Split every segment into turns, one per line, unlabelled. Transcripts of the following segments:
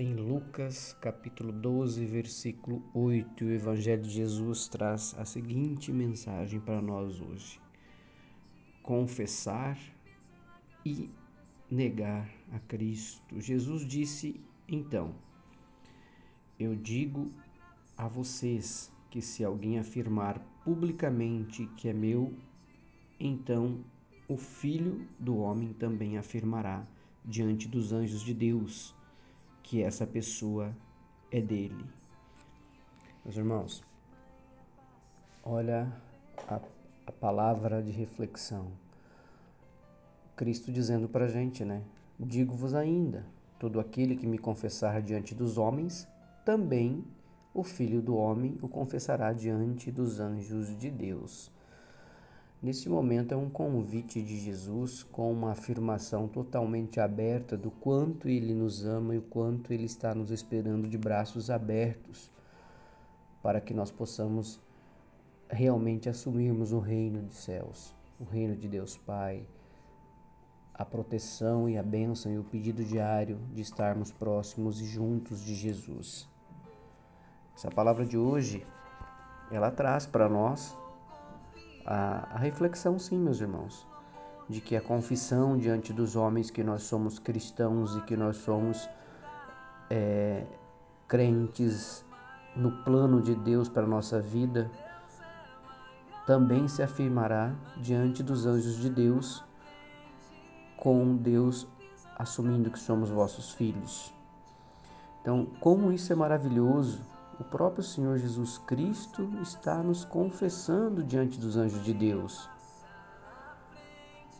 em Lucas, capítulo 12, versículo 8, o Evangelho de Jesus traz a seguinte mensagem para nós hoje: confessar e negar a Cristo. Jesus disse então: Eu digo a vocês que se alguém afirmar publicamente que é meu, então o Filho do Homem também afirmará diante dos anjos de Deus que essa pessoa é dele. Meus irmãos, olha a, a palavra de reflexão. Cristo dizendo para a gente, né? Digo-vos ainda: todo aquele que me confessar diante dos homens, também o Filho do Homem o confessará diante dos anjos de Deus. Nesse momento é um convite de Jesus com uma afirmação totalmente aberta do quanto ele nos ama e o quanto ele está nos esperando de braços abertos para que nós possamos realmente assumirmos o reino de céus, o reino de Deus Pai, a proteção e a bênção e o pedido diário de estarmos próximos e juntos de Jesus. Essa palavra de hoje, ela traz para nós a, a reflexão, sim, meus irmãos, de que a confissão diante dos homens que nós somos cristãos e que nós somos é, crentes no plano de Deus para a nossa vida, também se afirmará diante dos anjos de Deus, com Deus assumindo que somos vossos filhos. Então, como isso é maravilhoso o próprio Senhor Jesus Cristo está nos confessando diante dos anjos de Deus.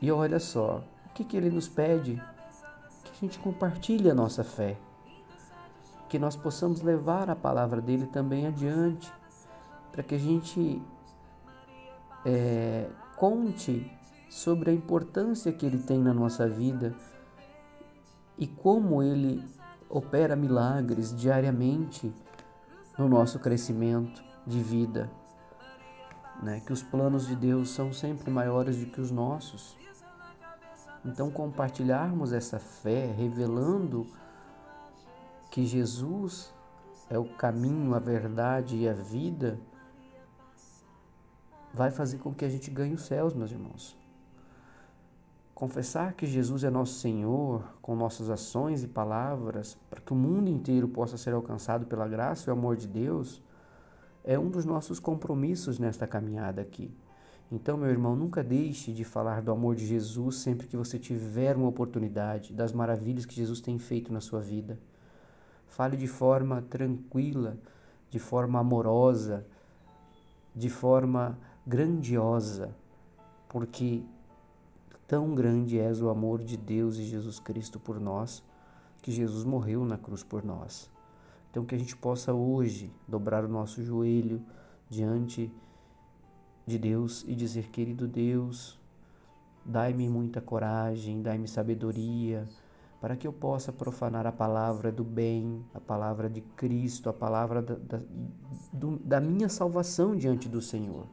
E olha só, o que, que ele nos pede? Que a gente compartilhe a nossa fé, que nós possamos levar a palavra dele também adiante, para que a gente é, conte sobre a importância que ele tem na nossa vida e como ele opera milagres diariamente no nosso crescimento de vida, né? Que os planos de Deus são sempre maiores do que os nossos. Então, compartilharmos essa fé, revelando que Jesus é o caminho, a verdade e a vida, vai fazer com que a gente ganhe os céus, meus irmãos. Confessar que Jesus é nosso Senhor com nossas ações e palavras, para que o mundo inteiro possa ser alcançado pela graça e o amor de Deus, é um dos nossos compromissos nesta caminhada aqui. Então, meu irmão, nunca deixe de falar do amor de Jesus sempre que você tiver uma oportunidade, das maravilhas que Jesus tem feito na sua vida. Fale de forma tranquila, de forma amorosa, de forma grandiosa, porque Tão grande és o amor de Deus e Jesus Cristo por nós, que Jesus morreu na cruz por nós. Então, que a gente possa hoje dobrar o nosso joelho diante de Deus e dizer: Querido Deus, dai-me muita coragem, dai-me sabedoria, para que eu possa profanar a palavra do bem, a palavra de Cristo, a palavra da, da, do, da minha salvação diante do Senhor.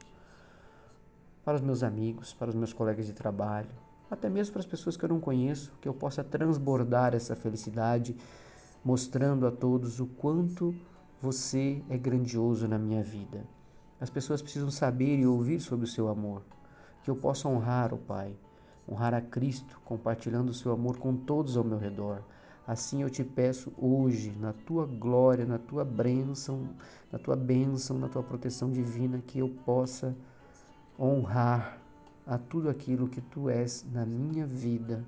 Para os meus amigos, para os meus colegas de trabalho, até mesmo para as pessoas que eu não conheço, que eu possa transbordar essa felicidade, mostrando a todos o quanto você é grandioso na minha vida. As pessoas precisam saber e ouvir sobre o seu amor, que eu possa honrar o Pai, honrar a Cristo, compartilhando o seu amor com todos ao meu redor. Assim eu te peço hoje, na tua glória, na tua bênção, na tua bênção, na tua proteção divina, que eu possa honrar a tudo aquilo que tu és na minha vida,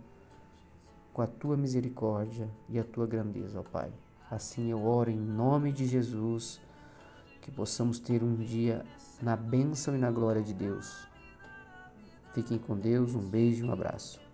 com a tua misericórdia e a tua grandeza, ó Pai. Assim eu oro em nome de Jesus, que possamos ter um dia na bênção e na glória de Deus. Fiquem com Deus, um beijo e um abraço.